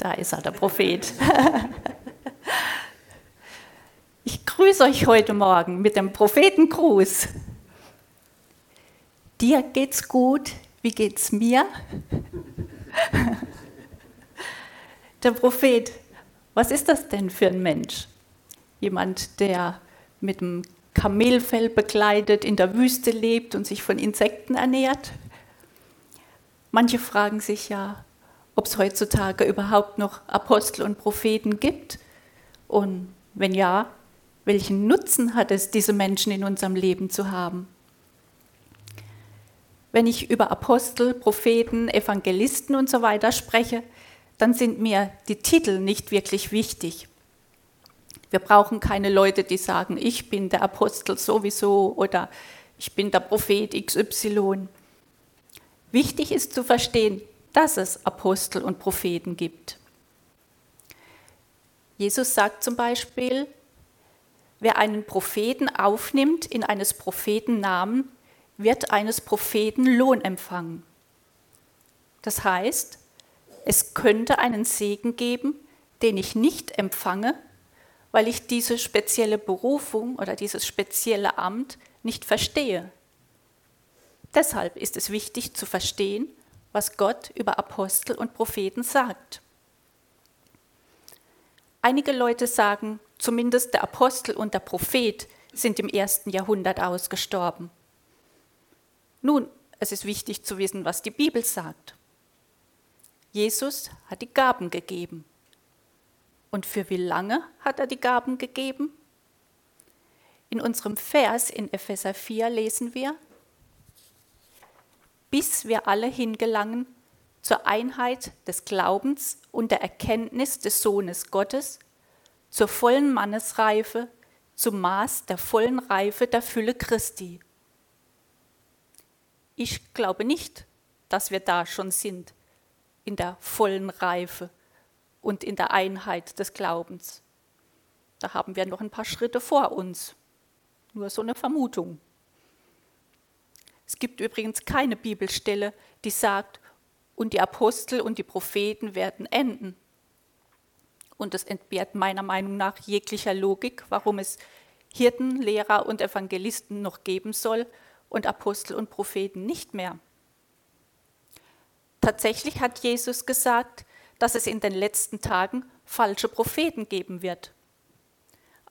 Da ist er, der Prophet. Ich grüße euch heute Morgen mit dem Prophetengruß. Dir geht's gut, wie geht's mir? Der Prophet, was ist das denn für ein Mensch? Jemand, der mit dem Kamelfell bekleidet in der Wüste lebt und sich von Insekten ernährt? Manche fragen sich ja, ob es heutzutage überhaupt noch Apostel und Propheten gibt. Und wenn ja, welchen Nutzen hat es, diese Menschen in unserem Leben zu haben? Wenn ich über Apostel, Propheten, Evangelisten und so weiter spreche, dann sind mir die Titel nicht wirklich wichtig. Wir brauchen keine Leute, die sagen, ich bin der Apostel sowieso oder ich bin der Prophet XY. Wichtig ist zu verstehen, dass es Apostel und Propheten gibt. Jesus sagt zum Beispiel, Wer einen Propheten aufnimmt in eines Propheten Namen, wird eines Propheten Lohn empfangen. Das heißt, es könnte einen Segen geben, den ich nicht empfange, weil ich diese spezielle Berufung oder dieses spezielle Amt nicht verstehe. Deshalb ist es wichtig zu verstehen, was Gott über Apostel und Propheten sagt. Einige Leute sagen, zumindest der Apostel und der Prophet sind im ersten Jahrhundert ausgestorben. Nun, es ist wichtig zu wissen, was die Bibel sagt. Jesus hat die Gaben gegeben. Und für wie lange hat er die Gaben gegeben? In unserem Vers in Epheser 4 lesen wir, bis wir alle hingelangen zur Einheit des Glaubens und der Erkenntnis des Sohnes Gottes, zur vollen Mannesreife, zum Maß der vollen Reife der Fülle Christi. Ich glaube nicht, dass wir da schon sind, in der vollen Reife und in der Einheit des Glaubens. Da haben wir noch ein paar Schritte vor uns. Nur so eine Vermutung. Es gibt übrigens keine Bibelstelle, die sagt, und die Apostel und die Propheten werden enden und es entbehrt meiner Meinung nach jeglicher Logik, warum es Hirten, Lehrer und Evangelisten noch geben soll und Apostel und Propheten nicht mehr. Tatsächlich hat Jesus gesagt, dass es in den letzten Tagen falsche Propheten geben wird.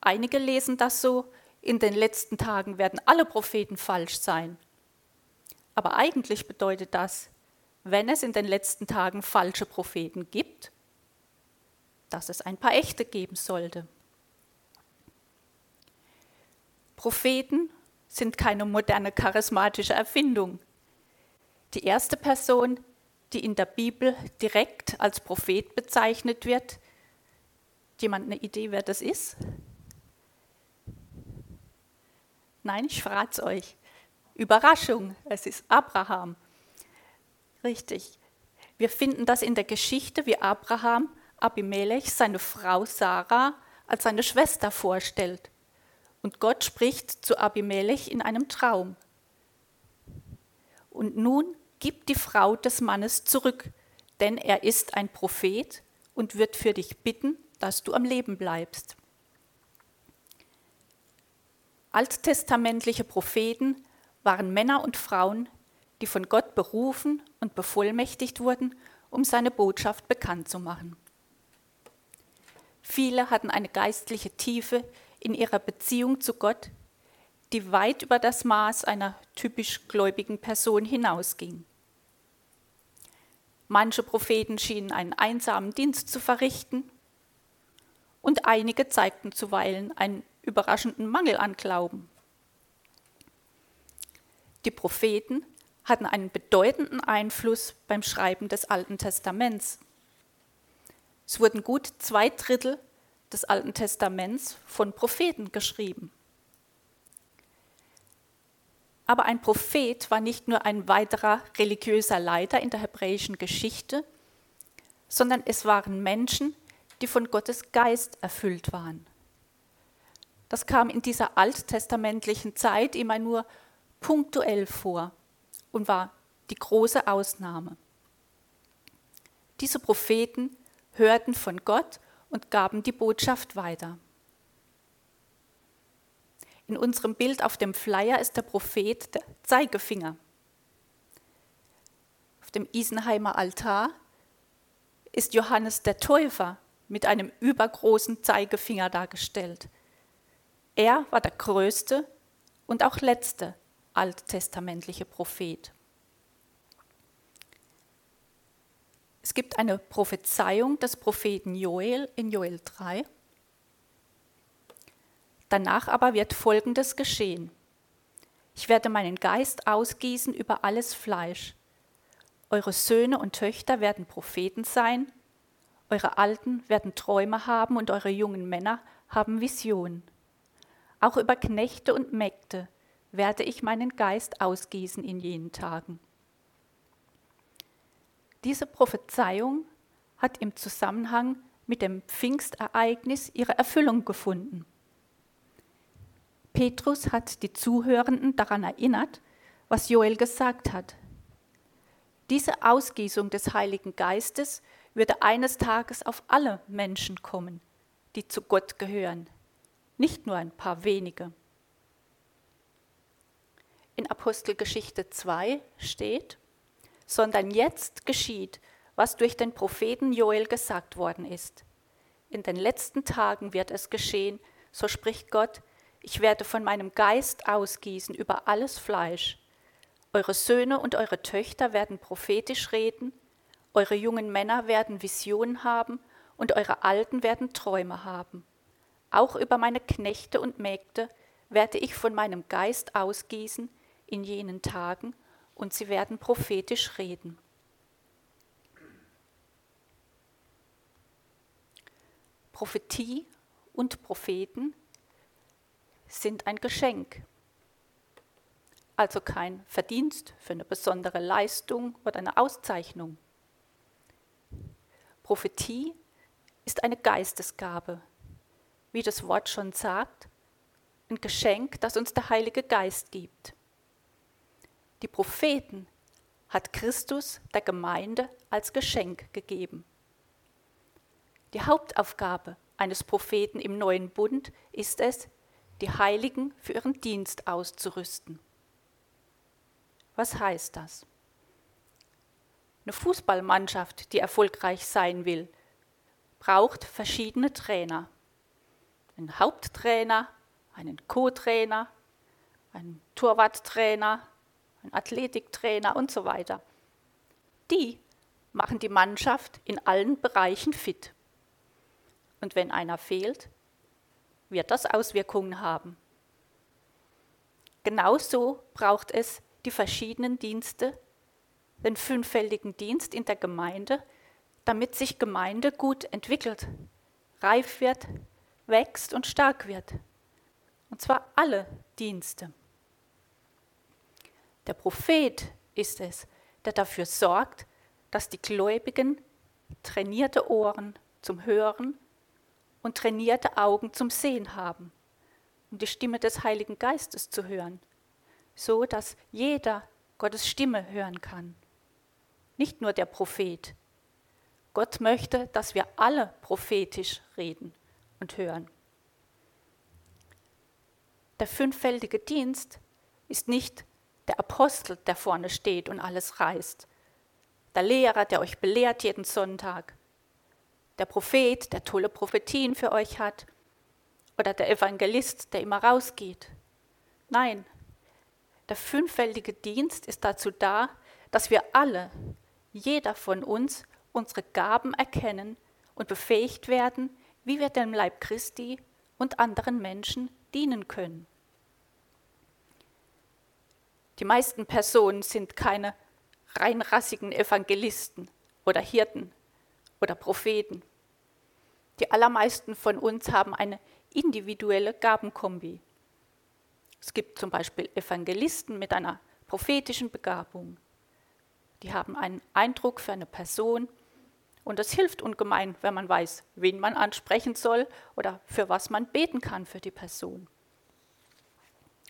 Einige lesen das so, in den letzten Tagen werden alle Propheten falsch sein. Aber eigentlich bedeutet das, wenn es in den letzten Tagen falsche Propheten gibt, dass es ein paar echte geben sollte. Propheten sind keine moderne charismatische Erfindung. Die erste Person, die in der Bibel direkt als Prophet bezeichnet wird, jemand eine Idee, wer das ist? Nein, ich verrate es euch. Überraschung, es ist Abraham. Richtig. Wir finden das in der Geschichte, wie Abraham Abimelech seine Frau Sarah als seine Schwester vorstellt. Und Gott spricht zu Abimelech in einem Traum. Und nun gib die Frau des Mannes zurück, denn er ist ein Prophet und wird für dich bitten, dass du am Leben bleibst. Alttestamentliche Propheten waren Männer und Frauen, die von Gott berufen und bevollmächtigt wurden, um seine Botschaft bekannt zu machen. Viele hatten eine geistliche Tiefe in ihrer Beziehung zu Gott, die weit über das Maß einer typisch gläubigen Person hinausging. Manche Propheten schienen einen einsamen Dienst zu verrichten und einige zeigten zuweilen einen überraschenden Mangel an Glauben. Die Propheten hatten einen bedeutenden Einfluss beim Schreiben des Alten Testaments. Es wurden gut zwei Drittel des Alten Testaments von Propheten geschrieben. Aber ein Prophet war nicht nur ein weiterer religiöser Leiter in der hebräischen Geschichte, sondern es waren Menschen, die von Gottes Geist erfüllt waren. Das kam in dieser alttestamentlichen Zeit immer nur punktuell vor und war die große Ausnahme. Diese Propheten hörten von Gott und gaben die Botschaft weiter. In unserem Bild auf dem Flyer ist der Prophet der Zeigefinger. Auf dem Isenheimer Altar ist Johannes der Täufer mit einem übergroßen Zeigefinger dargestellt. Er war der größte und auch letzte alttestamentliche Prophet. Es gibt eine Prophezeiung des Propheten Joel in Joel 3. Danach aber wird Folgendes geschehen. Ich werde meinen Geist ausgießen über alles Fleisch. Eure Söhne und Töchter werden Propheten sein, eure Alten werden Träume haben und eure jungen Männer haben Visionen. Auch über Knechte und Mägde werde ich meinen Geist ausgießen in jenen Tagen. Diese Prophezeiung hat im Zusammenhang mit dem Pfingstereignis ihre Erfüllung gefunden. Petrus hat die Zuhörenden daran erinnert, was Joel gesagt hat. Diese Ausgießung des Heiligen Geistes würde eines Tages auf alle Menschen kommen, die zu Gott gehören, nicht nur ein paar wenige. In Apostelgeschichte 2 steht, sondern jetzt geschieht, was durch den Propheten Joel gesagt worden ist. In den letzten Tagen wird es geschehen, so spricht Gott, ich werde von meinem Geist ausgießen über alles Fleisch. Eure Söhne und eure Töchter werden prophetisch reden, eure jungen Männer werden Visionen haben und eure Alten werden Träume haben. Auch über meine Knechte und Mägde werde ich von meinem Geist ausgießen in jenen Tagen, und sie werden prophetisch reden. Prophetie und Propheten sind ein Geschenk, also kein Verdienst für eine besondere Leistung oder eine Auszeichnung. Prophetie ist eine Geistesgabe, wie das Wort schon sagt, ein Geschenk, das uns der Heilige Geist gibt. Die Propheten hat Christus der Gemeinde als Geschenk gegeben. Die Hauptaufgabe eines Propheten im neuen Bund ist es, die Heiligen für ihren Dienst auszurüsten. Was heißt das? Eine Fußballmannschaft, die erfolgreich sein will, braucht verschiedene Trainer. Einen Haupttrainer, einen Co-Trainer, einen Torwarttrainer, einen Athletiktrainer und so weiter. Die machen die Mannschaft in allen Bereichen fit. Und wenn einer fehlt, wird das Auswirkungen haben. Genauso braucht es die verschiedenen Dienste, den fünffältigen Dienst in der Gemeinde, damit sich Gemeinde gut entwickelt, reif wird, wächst und stark wird. Und zwar alle Dienste. Der Prophet ist es, der dafür sorgt, dass die Gläubigen trainierte Ohren zum Hören und trainierte Augen zum Sehen haben, um die Stimme des Heiligen Geistes zu hören, so dass jeder Gottes Stimme hören kann. Nicht nur der Prophet. Gott möchte, dass wir alle prophetisch reden und hören. Der fünffältige Dienst ist nicht der Apostel, der vorne steht und alles reißt, der Lehrer, der euch belehrt jeden Sonntag, der Prophet, der tolle Prophetien für euch hat, oder der Evangelist, der immer rausgeht. Nein, der fünffältige Dienst ist dazu da, dass wir alle, jeder von uns, unsere Gaben erkennen und befähigt werden, wie wir dem Leib Christi und anderen Menschen dienen können. Die meisten Personen sind keine reinrassigen Evangelisten oder Hirten oder Propheten. Die allermeisten von uns haben eine individuelle Gabenkombi. Es gibt zum Beispiel Evangelisten mit einer prophetischen Begabung. Die haben einen Eindruck für eine Person und es hilft ungemein, wenn man weiß, wen man ansprechen soll oder für was man beten kann für die Person.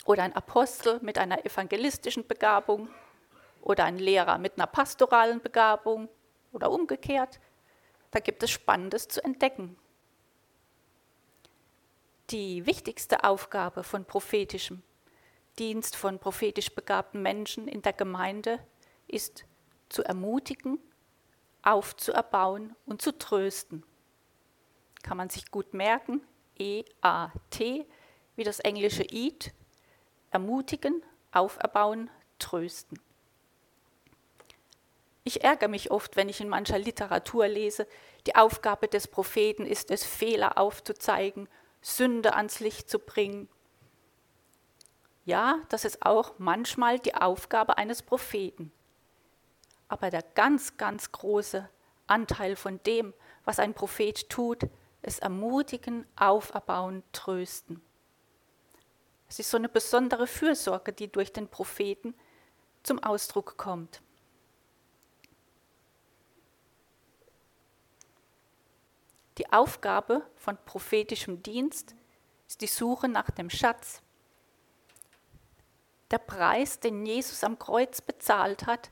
Oder ein Apostel mit einer evangelistischen Begabung oder ein Lehrer mit einer pastoralen Begabung oder umgekehrt. da gibt es Spannendes zu entdecken. Die wichtigste Aufgabe von prophetischem Dienst von prophetisch begabten Menschen in der Gemeinde ist zu ermutigen, aufzuerbauen und zu trösten. Kann man sich gut merken, E-A-T, wie das englische Eat, ermutigen, auferbauen, trösten. Ich ärgere mich oft, wenn ich in mancher Literatur lese, die Aufgabe des Propheten ist es, Fehler aufzuzeigen, Sünde ans Licht zu bringen. Ja, das ist auch manchmal die Aufgabe eines Propheten. Aber der ganz, ganz große Anteil von dem, was ein Prophet tut, ist ermutigen, auferbauen, trösten. Es ist so eine besondere Fürsorge, die durch den Propheten zum Ausdruck kommt. Die Aufgabe von prophetischem Dienst ist die Suche nach dem Schatz. Der Preis, den Jesus am Kreuz bezahlt hat,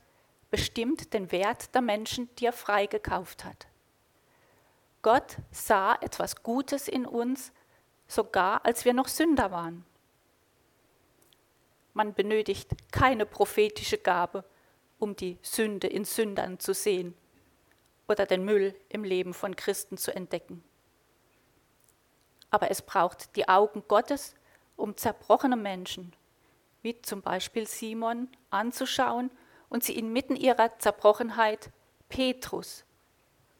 bestimmt den Wert der Menschen, die er freigekauft hat. Gott sah etwas Gutes in uns, sogar als wir noch Sünder waren. Man benötigt keine prophetische Gabe, um die Sünde in Sündern zu sehen oder den Müll im Leben von Christen zu entdecken. Aber es braucht die Augen Gottes, um zerbrochene Menschen, wie zum Beispiel Simon, anzuschauen und sie inmitten ihrer Zerbrochenheit Petrus,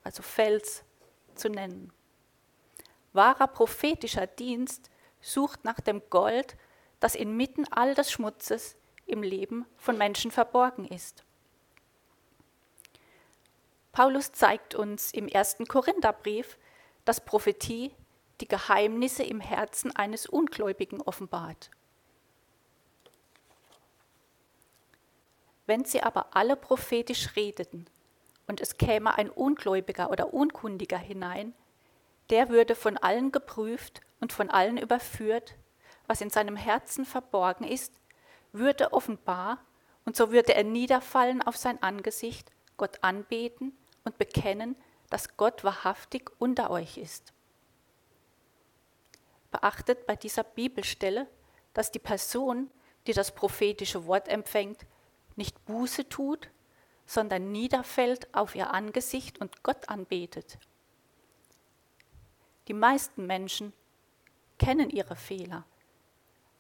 also Fels, zu nennen. Wahrer prophetischer Dienst sucht nach dem Gold, das inmitten all des Schmutzes im Leben von Menschen verborgen ist. Paulus zeigt uns im ersten Korintherbrief, dass Prophetie die Geheimnisse im Herzen eines Ungläubigen offenbart. Wenn sie aber alle prophetisch redeten und es käme ein Ungläubiger oder Unkundiger hinein, der würde von allen geprüft und von allen überführt, was in seinem Herzen verborgen ist, würde offenbar, und so würde er niederfallen auf sein Angesicht Gott anbeten und bekennen, dass Gott wahrhaftig unter euch ist. Beachtet bei dieser Bibelstelle, dass die Person, die das prophetische Wort empfängt, nicht Buße tut, sondern niederfällt auf ihr Angesicht und Gott anbetet. Die meisten Menschen kennen ihre Fehler,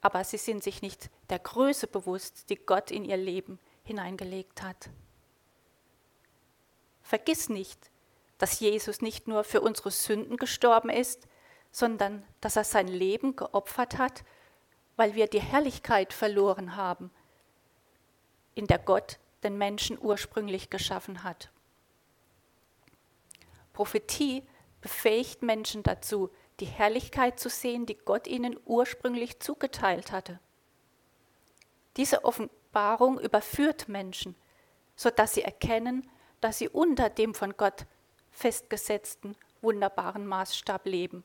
aber sie sind sich nicht der Größe bewusst, die Gott in ihr Leben hineingelegt hat. Vergiss nicht, dass Jesus nicht nur für unsere Sünden gestorben ist, sondern dass er sein Leben geopfert hat, weil wir die Herrlichkeit verloren haben, in der Gott den Menschen ursprünglich geschaffen hat. Prophetie befähigt Menschen dazu, die Herrlichkeit zu sehen, die Gott ihnen ursprünglich zugeteilt hatte. Diese Offenbarung überführt Menschen, sodass sie erkennen, dass sie unter dem von Gott festgesetzten wunderbaren Maßstab leben.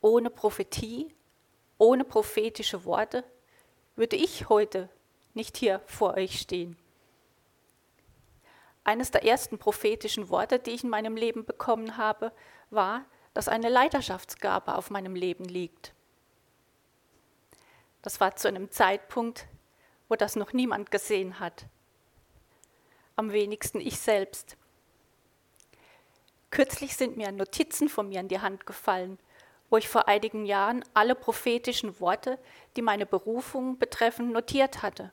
Ohne Prophetie, ohne prophetische Worte würde ich heute nicht hier vor euch stehen. Eines der ersten prophetischen Worte, die ich in meinem Leben bekommen habe, war, dass eine Leiterschaftsgabe auf meinem Leben liegt. Das war zu einem Zeitpunkt, wo das noch niemand gesehen hat. Am wenigsten ich selbst. Kürzlich sind mir Notizen von mir in die Hand gefallen, wo ich vor einigen Jahren alle prophetischen Worte, die meine Berufung betreffen, notiert hatte.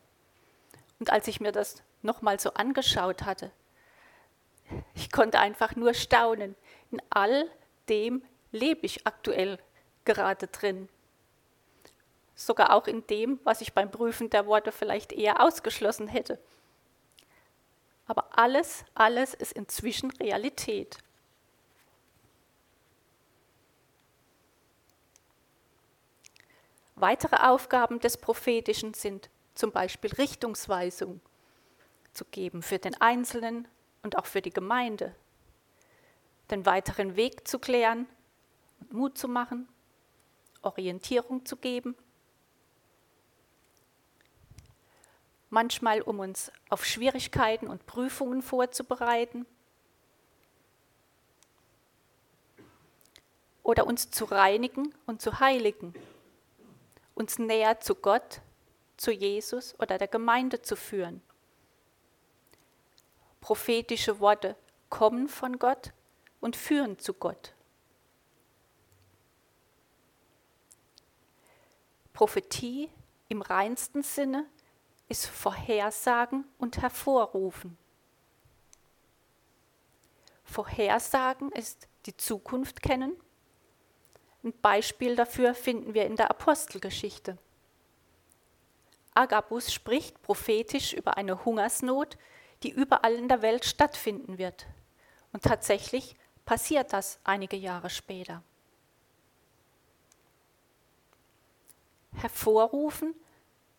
Und als ich mir das nochmal so angeschaut hatte, ich konnte einfach nur staunen. In all dem lebe ich aktuell gerade drin sogar auch in dem, was ich beim Prüfen der Worte vielleicht eher ausgeschlossen hätte. Aber alles, alles ist inzwischen Realität. Weitere Aufgaben des Prophetischen sind zum Beispiel Richtungsweisung zu geben für den Einzelnen und auch für die Gemeinde, den weiteren Weg zu klären und Mut zu machen, Orientierung zu geben manchmal um uns auf Schwierigkeiten und Prüfungen vorzubereiten oder uns zu reinigen und zu heiligen, uns näher zu Gott, zu Jesus oder der Gemeinde zu führen. Prophetische Worte kommen von Gott und führen zu Gott. Prophetie im reinsten Sinne ist Vorhersagen und Hervorrufen. Vorhersagen ist die Zukunft kennen. Ein Beispiel dafür finden wir in der Apostelgeschichte. Agabus spricht prophetisch über eine Hungersnot, die überall in der Welt stattfinden wird. Und tatsächlich passiert das einige Jahre später. Hervorrufen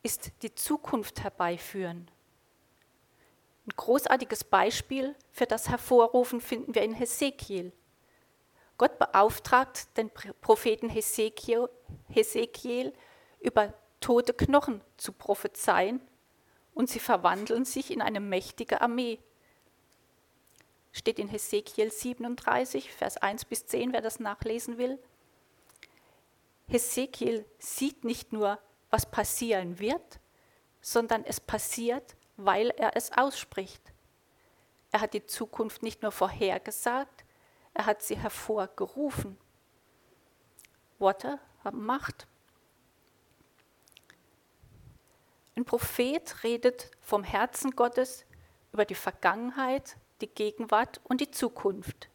ist die Zukunft herbeiführen. Ein großartiges Beispiel für das Hervorrufen finden wir in Hesekiel. Gott beauftragt den Propheten Hesekiel, Hesekiel über tote Knochen zu prophezeien und sie verwandeln sich in eine mächtige Armee. Steht in Hesekiel 37, Vers 1 bis 10, wer das nachlesen will. Hesekiel sieht nicht nur, was passieren wird, sondern es passiert, weil er es ausspricht. Er hat die Zukunft nicht nur vorhergesagt, er hat sie hervorgerufen. Worte haben Macht. Ein Prophet redet vom Herzen Gottes über die Vergangenheit, die Gegenwart und die Zukunft.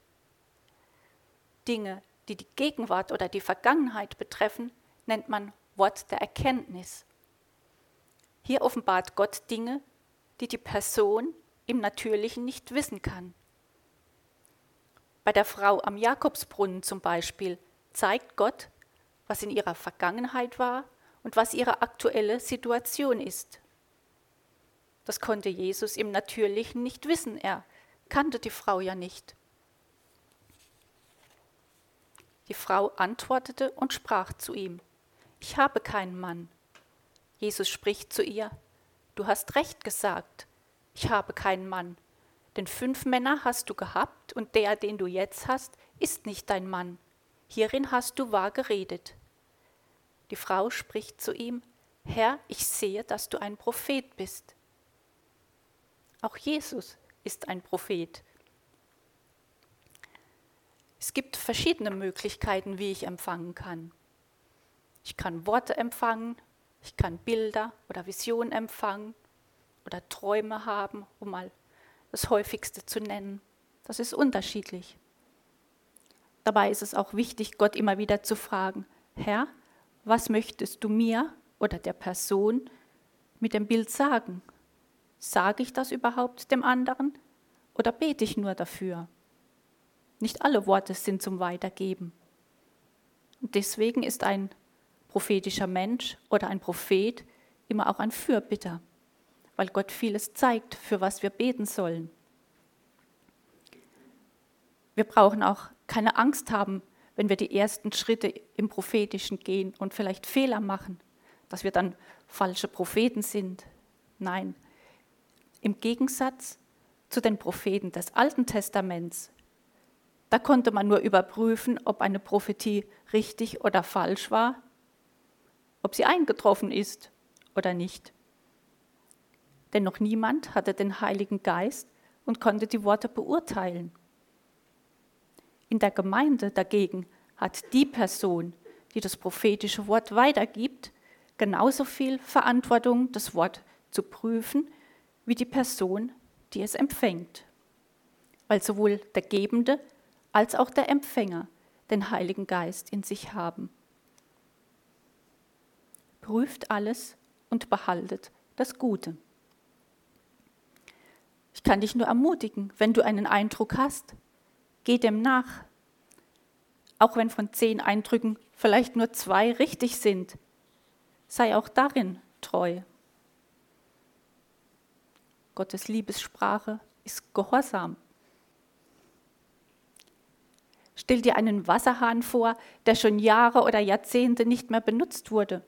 Dinge, die die Gegenwart oder die Vergangenheit betreffen, nennt man Wort der Erkenntnis. Hier offenbart Gott Dinge, die die Person im Natürlichen nicht wissen kann. Bei der Frau am Jakobsbrunnen zum Beispiel zeigt Gott, was in ihrer Vergangenheit war und was ihre aktuelle Situation ist. Das konnte Jesus im Natürlichen nicht wissen, er kannte die Frau ja nicht. Die Frau antwortete und sprach zu ihm, ich habe keinen Mann. Jesus spricht zu ihr, du hast recht gesagt, ich habe keinen Mann, denn fünf Männer hast du gehabt und der, den du jetzt hast, ist nicht dein Mann. Hierin hast du wahr geredet. Die Frau spricht zu ihm, Herr, ich sehe, dass du ein Prophet bist. Auch Jesus ist ein Prophet. Es gibt verschiedene Möglichkeiten, wie ich empfangen kann. Ich kann Worte empfangen, ich kann Bilder oder Visionen empfangen oder Träume haben, um mal das häufigste zu nennen. Das ist unterschiedlich. Dabei ist es auch wichtig, Gott immer wieder zu fragen, Herr, was möchtest du mir oder der Person mit dem Bild sagen? Sage ich das überhaupt dem anderen oder bete ich nur dafür? Nicht alle Worte sind zum Weitergeben. Und deswegen ist ein prophetischer Mensch oder ein Prophet immer auch ein Fürbitter, weil Gott vieles zeigt, für was wir beten sollen. Wir brauchen auch keine Angst haben, wenn wir die ersten Schritte im Prophetischen gehen und vielleicht Fehler machen, dass wir dann falsche Propheten sind. Nein, im Gegensatz zu den Propheten des Alten Testaments, da konnte man nur überprüfen, ob eine Prophetie richtig oder falsch war, ob sie eingetroffen ist oder nicht. Denn noch niemand hatte den Heiligen Geist und konnte die Worte beurteilen. In der Gemeinde dagegen hat die Person, die das prophetische Wort weitergibt, genauso viel Verantwortung, das Wort zu prüfen, wie die Person, die es empfängt. Weil sowohl der Gebende als auch der Empfänger den Heiligen Geist in sich haben. Prüft alles und behaltet das Gute. Ich kann dich nur ermutigen, wenn du einen Eindruck hast, Geh dem nach. Auch wenn von zehn Eindrücken vielleicht nur zwei richtig sind, sei auch darin treu. Gottes Liebessprache ist Gehorsam. Stell dir einen Wasserhahn vor, der schon Jahre oder Jahrzehnte nicht mehr benutzt wurde.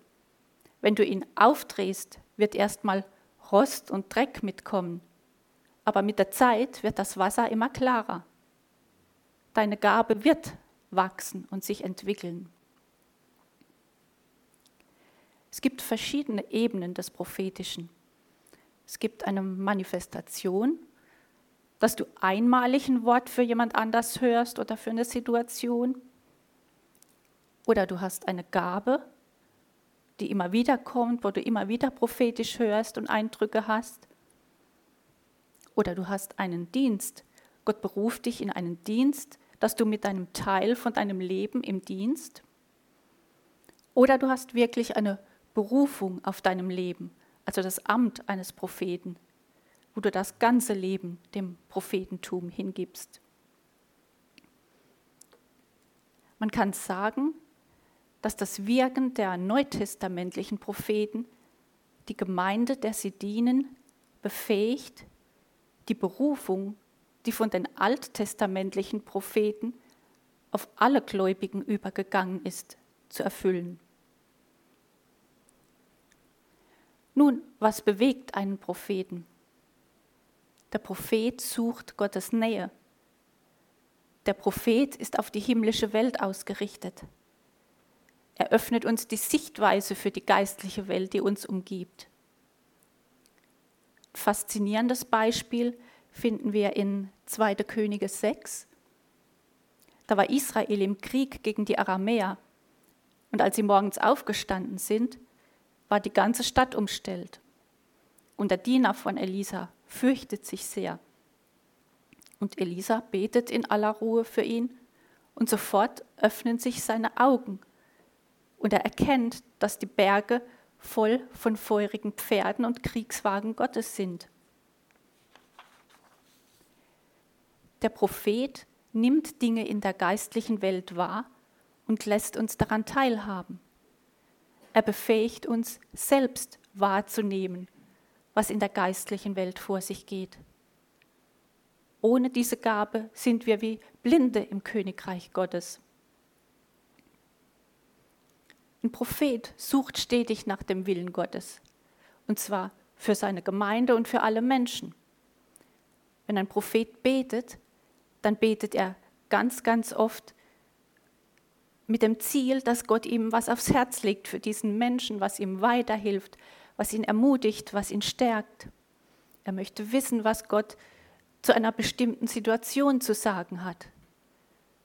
Wenn du ihn aufdrehst, wird erstmal Rost und Dreck mitkommen. Aber mit der Zeit wird das Wasser immer klarer. Deine Gabe wird wachsen und sich entwickeln. Es gibt verschiedene Ebenen des Prophetischen. Es gibt eine Manifestation, dass du einmalig ein Wort für jemand anders hörst oder für eine Situation. Oder du hast eine Gabe, die immer wieder kommt, wo du immer wieder prophetisch hörst und Eindrücke hast. Oder du hast einen Dienst. Gott beruft dich in einen Dienst, dass du mit deinem Teil von deinem Leben im Dienst. Oder du hast wirklich eine Berufung auf deinem Leben, also das Amt eines Propheten, wo du das ganze Leben dem Prophetentum hingibst. Man kann sagen, dass das Wirken der neutestamentlichen Propheten die Gemeinde, der sie dienen, befähigt, die Berufung, die von den alttestamentlichen Propheten auf alle Gläubigen übergegangen ist, zu erfüllen. Nun, was bewegt einen Propheten? Der Prophet sucht Gottes Nähe. Der Prophet ist auf die himmlische Welt ausgerichtet. Er öffnet uns die Sichtweise für die geistliche Welt, die uns umgibt. Faszinierendes Beispiel finden wir in 2. Könige 6. Da war Israel im Krieg gegen die Aramäer. Und als sie morgens aufgestanden sind, war die ganze Stadt umstellt. Und der Diener von Elisa fürchtet sich sehr. Und Elisa betet in aller Ruhe für ihn, und sofort öffnen sich seine Augen und er erkennt, dass die Berge voll von feurigen Pferden und Kriegswagen Gottes sind. Der Prophet nimmt Dinge in der geistlichen Welt wahr und lässt uns daran teilhaben. Er befähigt uns selbst wahrzunehmen, was in der geistlichen Welt vor sich geht. Ohne diese Gabe sind wir wie Blinde im Königreich Gottes. Ein Prophet sucht stetig nach dem Willen Gottes. Und zwar für seine Gemeinde und für alle Menschen. Wenn ein Prophet betet, dann betet er ganz, ganz oft mit dem Ziel, dass Gott ihm was aufs Herz legt für diesen Menschen, was ihm weiterhilft, was ihn ermutigt, was ihn stärkt. Er möchte wissen, was Gott zu einer bestimmten Situation zu sagen hat.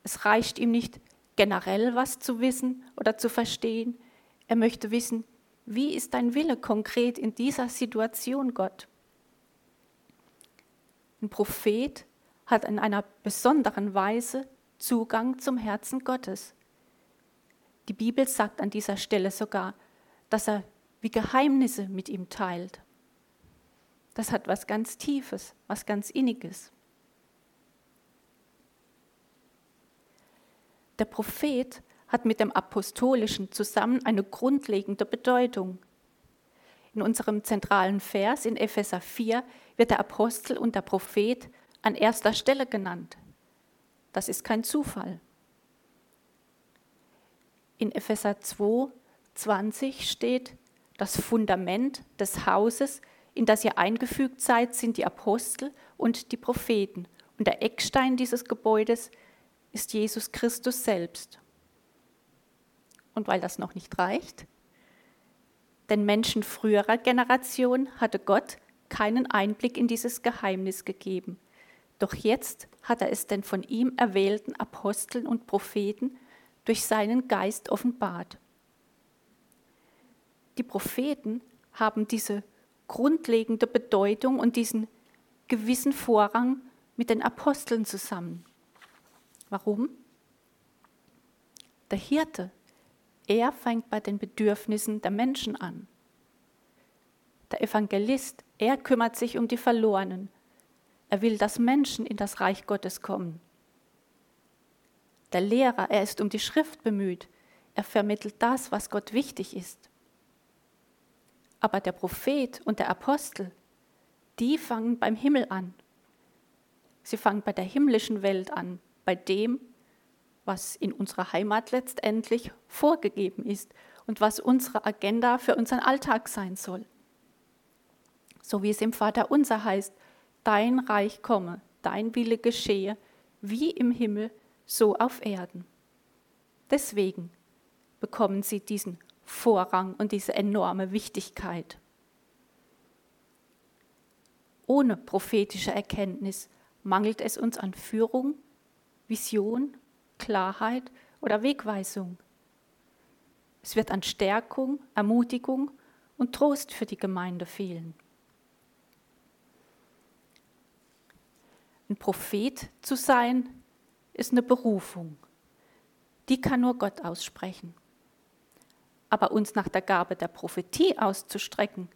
Es reicht ihm nicht, generell was zu wissen oder zu verstehen. Er möchte wissen, wie ist dein Wille konkret in dieser Situation, Gott? Ein Prophet hat in einer besonderen Weise Zugang zum Herzen Gottes. Die Bibel sagt an dieser Stelle sogar, dass er wie Geheimnisse mit ihm teilt. Das hat was ganz Tiefes, was ganz Inniges. Der Prophet hat mit dem Apostolischen zusammen eine grundlegende Bedeutung. In unserem zentralen Vers in Epheser 4 wird der Apostel und der Prophet an erster Stelle genannt. Das ist kein Zufall. In Epheser 2, 20 steht, das Fundament des Hauses, in das ihr eingefügt seid, sind die Apostel und die Propheten. Und der Eckstein dieses Gebäudes ist Jesus Christus selbst. Und weil das noch nicht reicht, den Menschen früherer Generation hatte Gott keinen Einblick in dieses Geheimnis gegeben. Doch jetzt hat er es den von ihm erwählten Aposteln und Propheten durch seinen Geist offenbart. Die Propheten haben diese grundlegende Bedeutung und diesen gewissen Vorrang mit den Aposteln zusammen. Warum? Der Hirte, er fängt bei den Bedürfnissen der Menschen an. Der Evangelist, er kümmert sich um die Verlorenen. Er will, dass Menschen in das Reich Gottes kommen. Der Lehrer, er ist um die Schrift bemüht. Er vermittelt das, was Gott wichtig ist. Aber der Prophet und der Apostel, die fangen beim Himmel an. Sie fangen bei der himmlischen Welt an, bei dem, was in unserer Heimat letztendlich vorgegeben ist und was unsere Agenda für unseren Alltag sein soll. So wie es im Vater unser heißt, dein Reich komme, dein Wille geschehe, wie im Himmel, so auf Erden. Deswegen bekommen sie diesen Vorrang und diese enorme Wichtigkeit. Ohne prophetische Erkenntnis mangelt es uns an Führung, Vision, Klarheit oder Wegweisung. Es wird an Stärkung, Ermutigung und Trost für die Gemeinde fehlen. Ein Prophet zu sein, ist eine Berufung. Die kann nur Gott aussprechen. Aber uns nach der Gabe der Prophetie auszustrecken,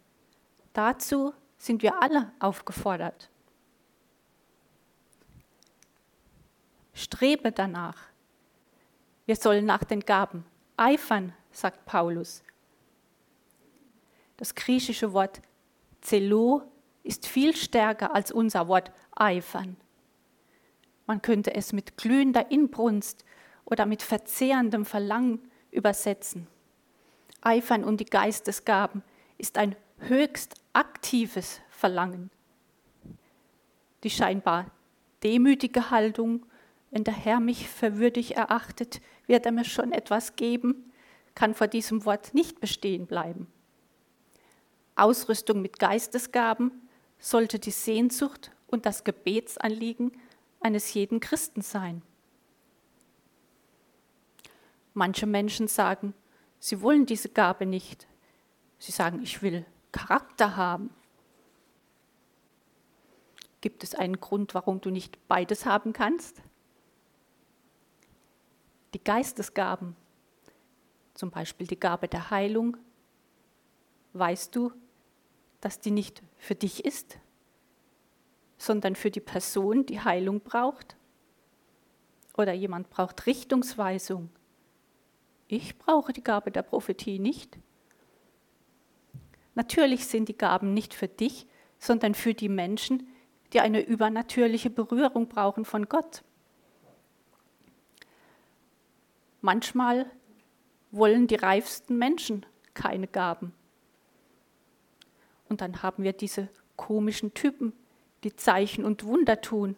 dazu sind wir alle aufgefordert. Strebe danach. Wir sollen nach den Gaben eifern, sagt Paulus. Das griechische Wort Zelo ist viel stärker als unser Wort eifern. Man könnte es mit glühender Inbrunst oder mit verzehrendem Verlangen übersetzen. Eifern um die Geistesgaben ist ein höchst aktives Verlangen. Die scheinbar demütige Haltung, wenn der Herr mich für würdig erachtet, wird er mir schon etwas geben, kann vor diesem Wort nicht bestehen bleiben. Ausrüstung mit Geistesgaben sollte die Sehnsucht und das Gebetsanliegen eines jeden Christen sein. Manche Menschen sagen, sie wollen diese Gabe nicht. Sie sagen, ich will Charakter haben. Gibt es einen Grund, warum du nicht beides haben kannst? Die Geistesgaben, zum Beispiel die Gabe der Heilung, weißt du, dass die nicht für dich ist, sondern für die Person, die Heilung braucht? Oder jemand braucht Richtungsweisung. Ich brauche die Gabe der Prophetie nicht. Natürlich sind die Gaben nicht für dich, sondern für die Menschen, die eine übernatürliche Berührung brauchen von Gott. Manchmal wollen die reifsten Menschen keine Gaben. Und dann haben wir diese komischen Typen, die Zeichen und Wunder tun.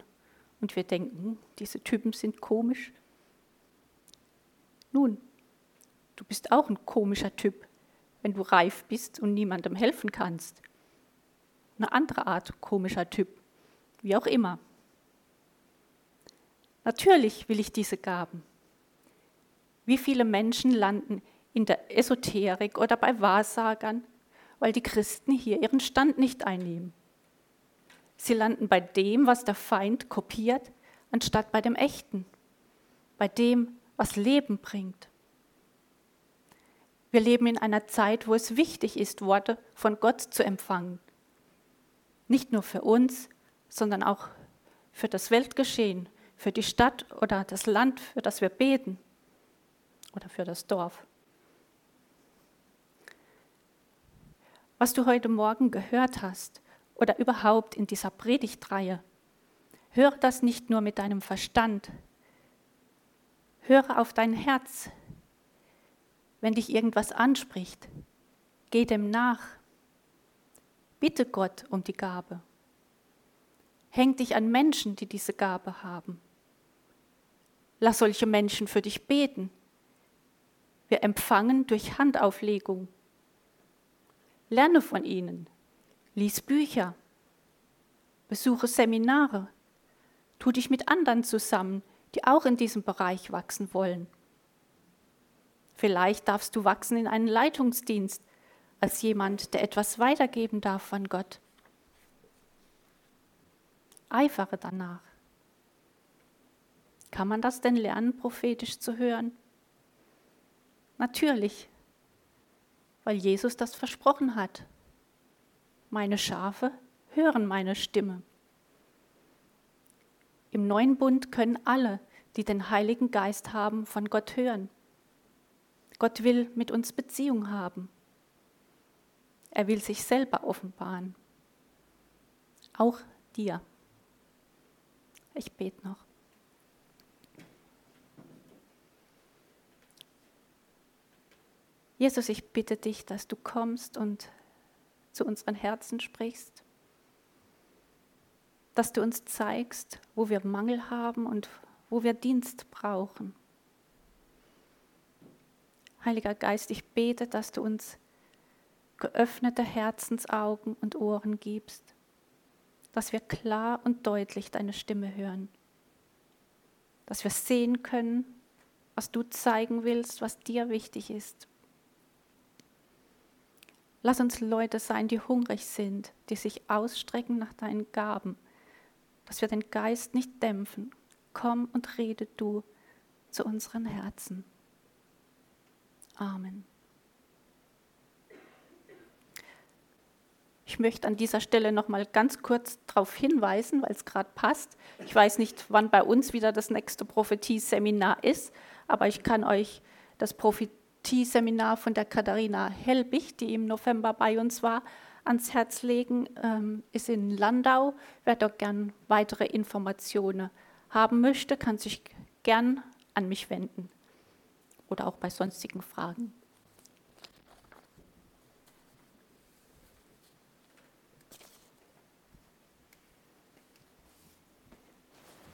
Und wir denken, diese Typen sind komisch. Nun, du bist auch ein komischer Typ, wenn du reif bist und niemandem helfen kannst. Eine andere Art komischer Typ, wie auch immer. Natürlich will ich diese Gaben. Wie viele Menschen landen in der Esoterik oder bei Wahrsagern, weil die Christen hier ihren Stand nicht einnehmen? Sie landen bei dem, was der Feind kopiert, anstatt bei dem Echten, bei dem, was Leben bringt. Wir leben in einer Zeit, wo es wichtig ist, Worte von Gott zu empfangen. Nicht nur für uns, sondern auch für das Weltgeschehen, für die Stadt oder das Land, für das wir beten oder für das Dorf. Was du heute Morgen gehört hast, oder überhaupt in dieser Predigtreihe. Höre das nicht nur mit deinem Verstand. Höre auf dein Herz. Wenn dich irgendwas anspricht, geh dem nach. Bitte Gott um die Gabe. Häng dich an Menschen, die diese Gabe haben. Lass solche Menschen für dich beten. Wir empfangen durch Handauflegung. Lerne von ihnen. Lies Bücher, besuche Seminare, tu dich mit anderen zusammen, die auch in diesem Bereich wachsen wollen. Vielleicht darfst du wachsen in einen Leitungsdienst als jemand, der etwas weitergeben darf von Gott. Eifere danach. Kann man das denn lernen, prophetisch zu hören? Natürlich, weil Jesus das versprochen hat. Meine Schafe hören meine Stimme. Im neuen Bund können alle, die den Heiligen Geist haben, von Gott hören. Gott will mit uns Beziehung haben. Er will sich selber offenbaren. Auch dir. Ich bete noch. Jesus, ich bitte dich, dass du kommst und zu unseren Herzen sprichst. dass du uns zeigst, wo wir Mangel haben und wo wir Dienst brauchen. Heiliger Geist, ich bete, dass du uns geöffnete Herzensaugen und Ohren gibst, dass wir klar und deutlich deine Stimme hören, dass wir sehen können, was du zeigen willst, was dir wichtig ist. Lass uns Leute sein, die hungrig sind, die sich ausstrecken nach deinen Gaben, dass wir den Geist nicht dämpfen. Komm und rede du zu unseren Herzen. Amen. Ich möchte an dieser Stelle noch mal ganz kurz darauf hinweisen, weil es gerade passt. Ich weiß nicht, wann bei uns wieder das nächste Prophetie-Seminar ist, aber ich kann euch das Prophetie-Seminar von der Katharina Helbig, die im November bei uns war, ans Herz legen. Ähm, ist in Landau. Wer dort gern weitere Informationen haben möchte, kann sich gern an mich wenden oder auch bei sonstigen Fragen.